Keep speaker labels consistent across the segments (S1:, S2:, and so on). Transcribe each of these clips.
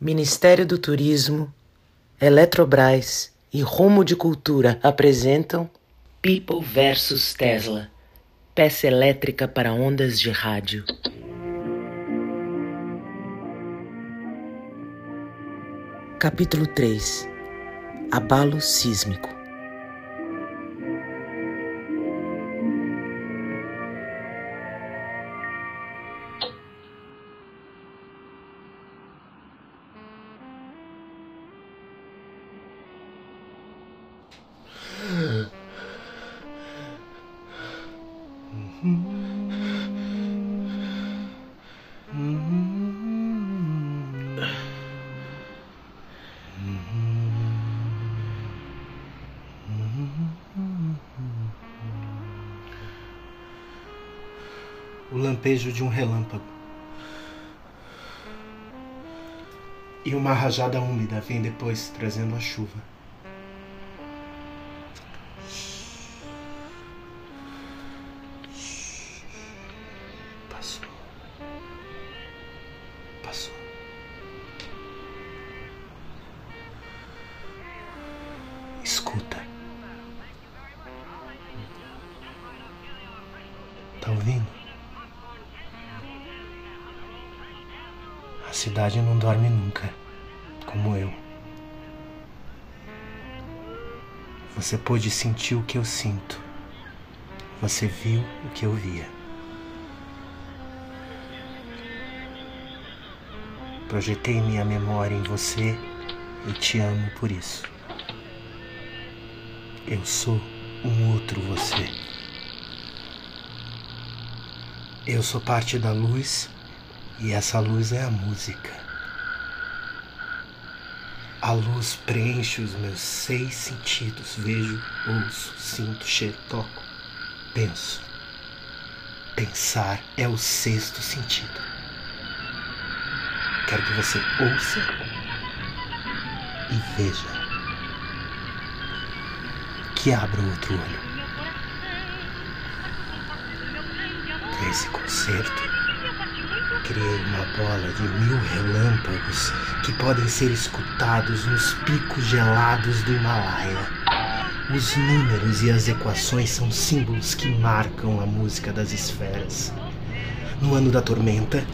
S1: Ministério do Turismo, Eletrobras e Rumo de Cultura apresentam People vs Tesla peça elétrica para ondas de rádio. Capítulo 3 Abalo sísmico
S2: lampejo de um relâmpago. E uma rajada úmida vem depois trazendo a chuva. Cidade não dorme nunca, como eu. Você pôde sentir o que eu sinto. Você viu o que eu via. Projetei minha memória em você e te amo por isso. Eu sou um outro você. Eu sou parte da luz e essa luz é a música. A luz preenche os meus seis sentidos. Vejo, ouço, sinto, cheiro, toco, penso. Pensar é o sexto sentido. Quero que você ouça e veja. Que abra o outro olho. Esse concerto, criei uma bola de mil relâmpagos que podem ser escutados nos picos gelados do Himalaia. Os números e as equações são símbolos que marcam a música das esferas. No ano da tormenta,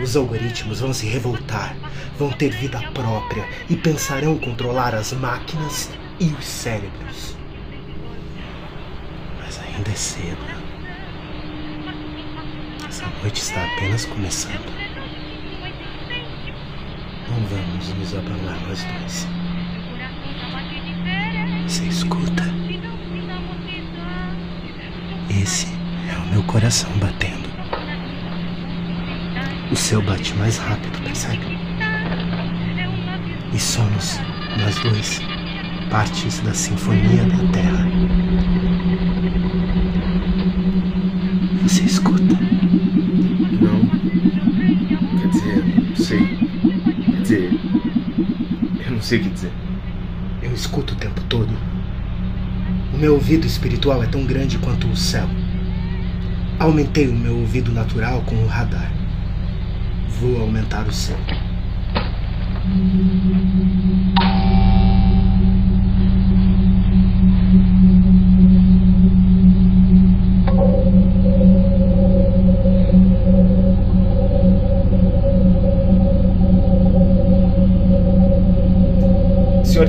S2: os algoritmos vão se revoltar, vão ter vida própria e pensarão controlar as máquinas e os cérebros. Mas ainda é cedo. Essa noite está apenas começando. Não vamos nos abandonar nós dois. Você escuta? Esse é o meu coração batendo. O seu bate mais rápido, percebe? E somos, nós dois, partes da sinfonia da Terra. Você escuta?
S3: Sei. Quer dizer. Eu não sei o que dizer.
S2: Eu escuto o tempo todo. O meu ouvido espiritual é tão grande quanto o céu. Aumentei o meu ouvido natural com o radar. Vou aumentar o seu.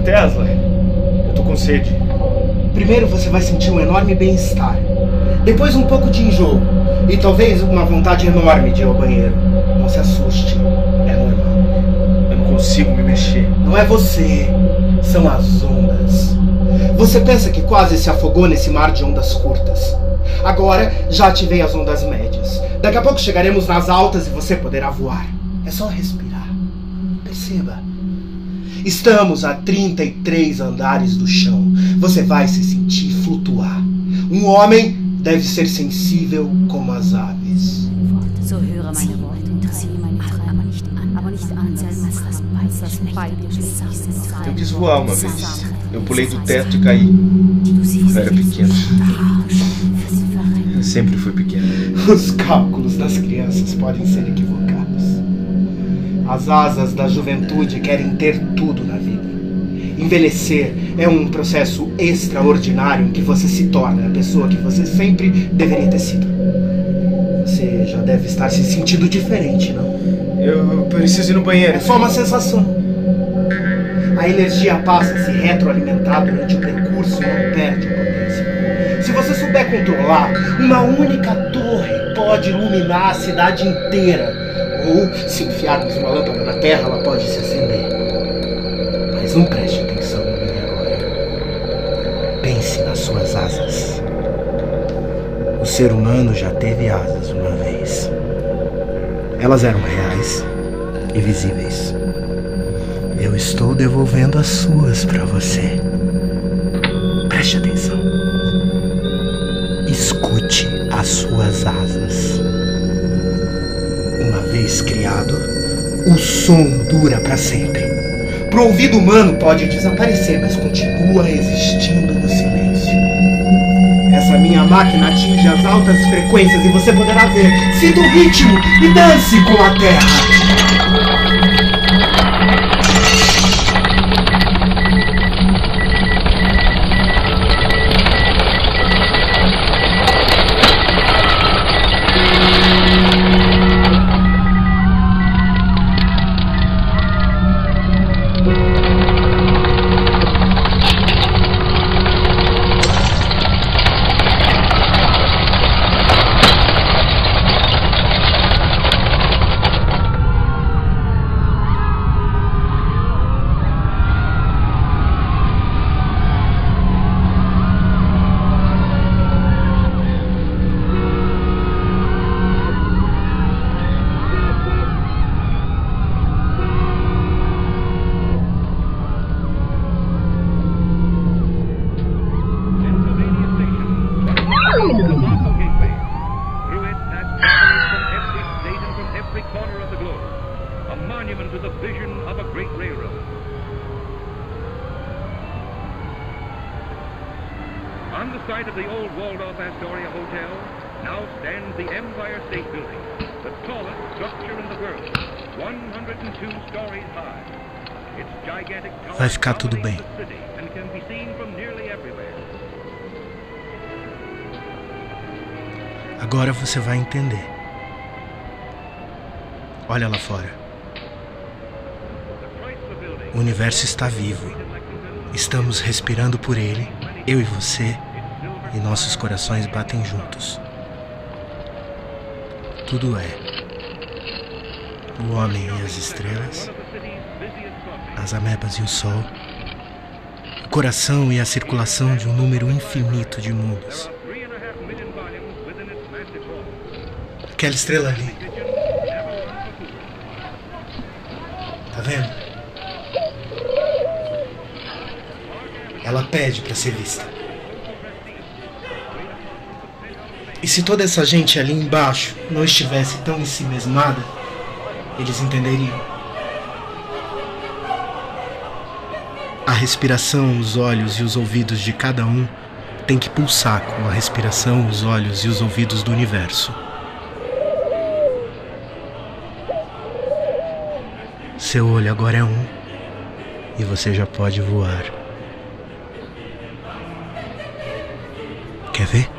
S3: Tesla, eu tô com sede.
S2: Primeiro você vai sentir um enorme bem-estar. Depois um pouco de enjoo. E talvez uma vontade enorme de ir ao banheiro. Não se assuste. É normal.
S3: Eu não consigo me mexer.
S2: Não é você. São as ondas. Você pensa que quase se afogou nesse mar de ondas curtas. Agora já ativei as ondas médias. Daqui a pouco chegaremos nas altas e você poderá voar. É só respirar. Perceba. Estamos a 33 andares do chão. Você vai se sentir flutuar. Um homem deve ser sensível como as aves.
S4: So höre meine Worte und tritt meine Träume aber nicht an, aber nicht anzählen, was das.
S3: Eu quis voar uma vez. Eu pulei do teto e caí. Eu era pequeno. Eu sempre fui pequeno.
S2: Os cálculos das crianças podem ser equivocados. As asas da juventude querem ter tudo na vida. Envelhecer é um processo extraordinário em que você se torna a pessoa que você sempre deveria ter sido. Você já deve estar se sentindo diferente, não?
S3: Eu preciso ir no banheiro.
S2: É só uma sensação. A energia passa a se retroalimentar durante o percurso e não perde potência. Se você souber controlar, uma única torre pode iluminar a cidade inteira. Ou, se enfiarmos uma lâmpada na terra, ela pode se acender. Mas não preste atenção em mim agora. Pense nas suas asas. O ser humano já teve asas uma vez. Elas eram reais e visíveis. Eu estou devolvendo as suas para você. Preste atenção. Escute as suas asas. Criado, o som dura para sempre. Pro ouvido humano pode desaparecer, mas continua existindo no silêncio. Essa minha máquina atinge as altas frequências e você poderá ver. Sinta o ritmo e dance com a terra. Ficar tudo bem. Agora você vai entender. Olha lá fora. O universo está vivo. Estamos respirando por ele, eu e você, e nossos corações batem juntos. Tudo é. O homem e as estrelas, as amebas e o sol, o coração e a circulação de um número infinito de mundos. Aquela estrela ali. Tá vendo? Ela pede para ser vista. E se toda essa gente ali embaixo não estivesse tão em si mesmada, eles entenderiam. A respiração, os olhos e os ouvidos de cada um tem que pulsar com a respiração, os olhos e os ouvidos do universo. Seu olho agora é um e você já pode voar. Quer ver?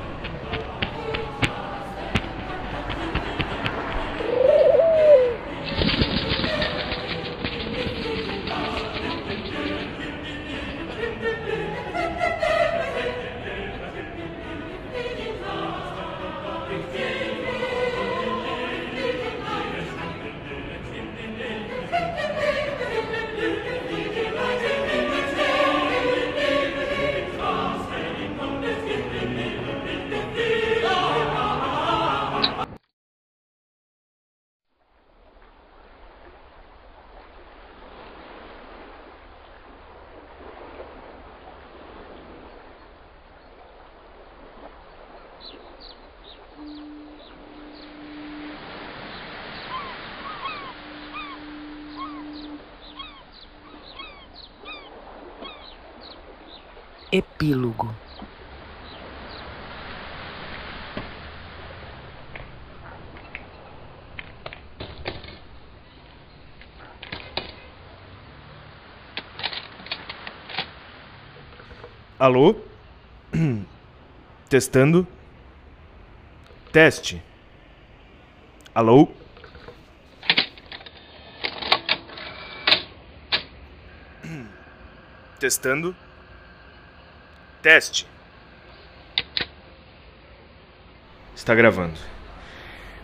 S1: Epílogo
S3: Alô? Testando. Teste. Alô? Testando. Teste. Está gravando.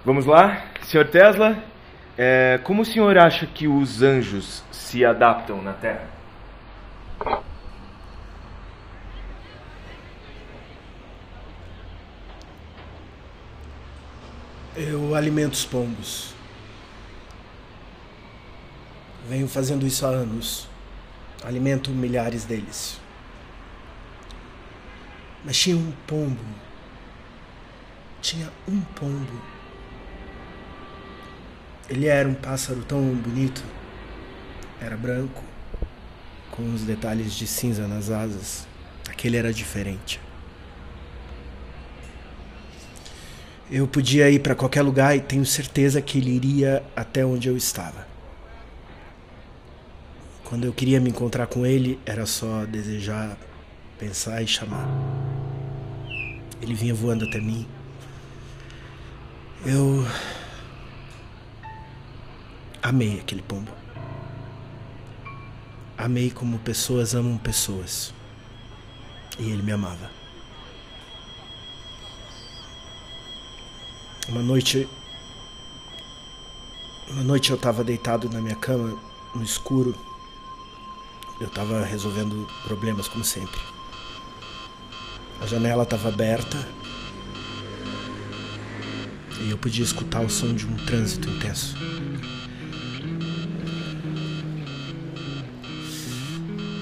S3: Vamos lá, Sr. Tesla. É, como o senhor acha que os anjos se adaptam na Terra?
S2: Eu alimento os pombos. Venho fazendo isso há anos. Alimento milhares deles. Mas tinha um pombo. Tinha um pombo. Ele era um pássaro tão bonito. Era branco, com uns detalhes de cinza nas asas. Aquele era diferente. Eu podia ir para qualquer lugar e tenho certeza que ele iria até onde eu estava. Quando eu queria me encontrar com ele, era só desejar, pensar e chamar. Ele vinha voando até mim. Eu amei aquele pombo. Amei como pessoas amam pessoas. E ele me amava. Uma noite. Uma noite eu estava deitado na minha cama, no escuro. Eu estava resolvendo problemas como sempre. A janela estava aberta. E eu podia escutar o som de um trânsito intenso.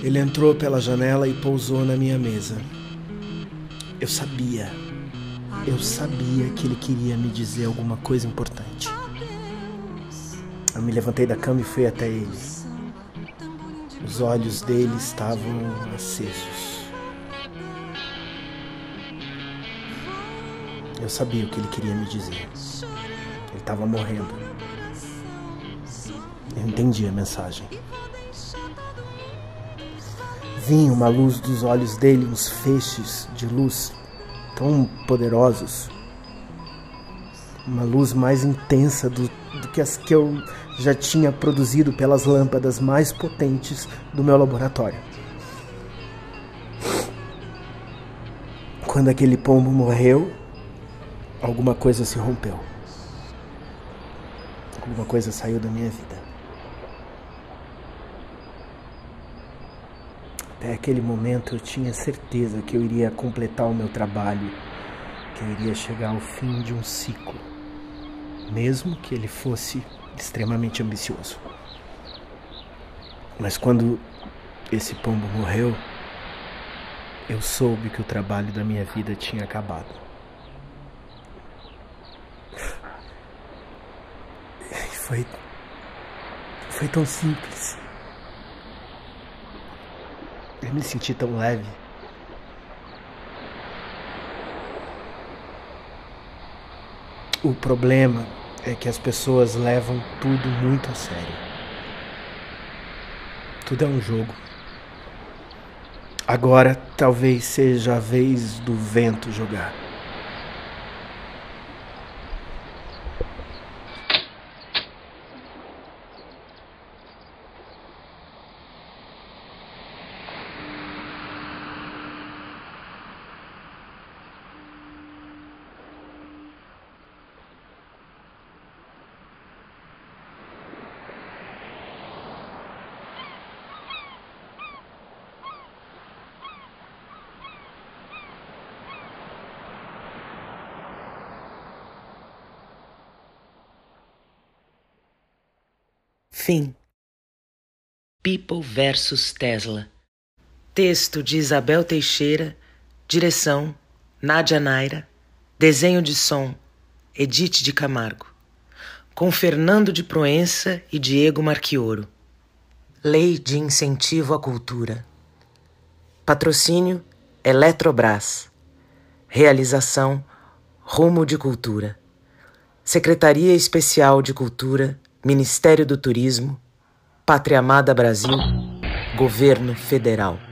S2: Ele entrou pela janela e pousou na minha mesa. Eu sabia eu sabia que ele queria me dizer alguma coisa importante. Eu me levantei da cama e fui até ele. Os olhos dele estavam acesos. Eu sabia o que ele queria me dizer. Ele estava morrendo. Eu entendi a mensagem. Vinha uma luz dos olhos dele, uns feixes de luz tão poderosos, uma luz mais intensa do, do que as que eu já tinha produzido pelas lâmpadas mais potentes do meu laboratório. Quando aquele pombo morreu, alguma coisa se rompeu. Alguma coisa saiu da minha vida. Até aquele momento eu tinha certeza que eu iria completar o meu trabalho, que eu iria chegar ao fim de um ciclo, mesmo que ele fosse extremamente ambicioso. Mas quando esse pombo morreu, eu soube que o trabalho da minha vida tinha acabado. E foi. Foi tão simples. Eu me senti tão leve. O problema é que as pessoas levam tudo muito a sério. Tudo é um jogo. Agora talvez seja a vez do vento jogar.
S1: Fim. People versus Tesla. Texto de Isabel Teixeira. Direção: Nádia Naira. Desenho de som: Edith de Camargo. Com Fernando de Proença e Diego Marquioro. Lei de Incentivo à Cultura. Patrocínio: Eletrobras. Realização: Rumo de Cultura. Secretaria Especial de Cultura Ministério do Turismo, Pátria Amada Brasil, Governo Federal.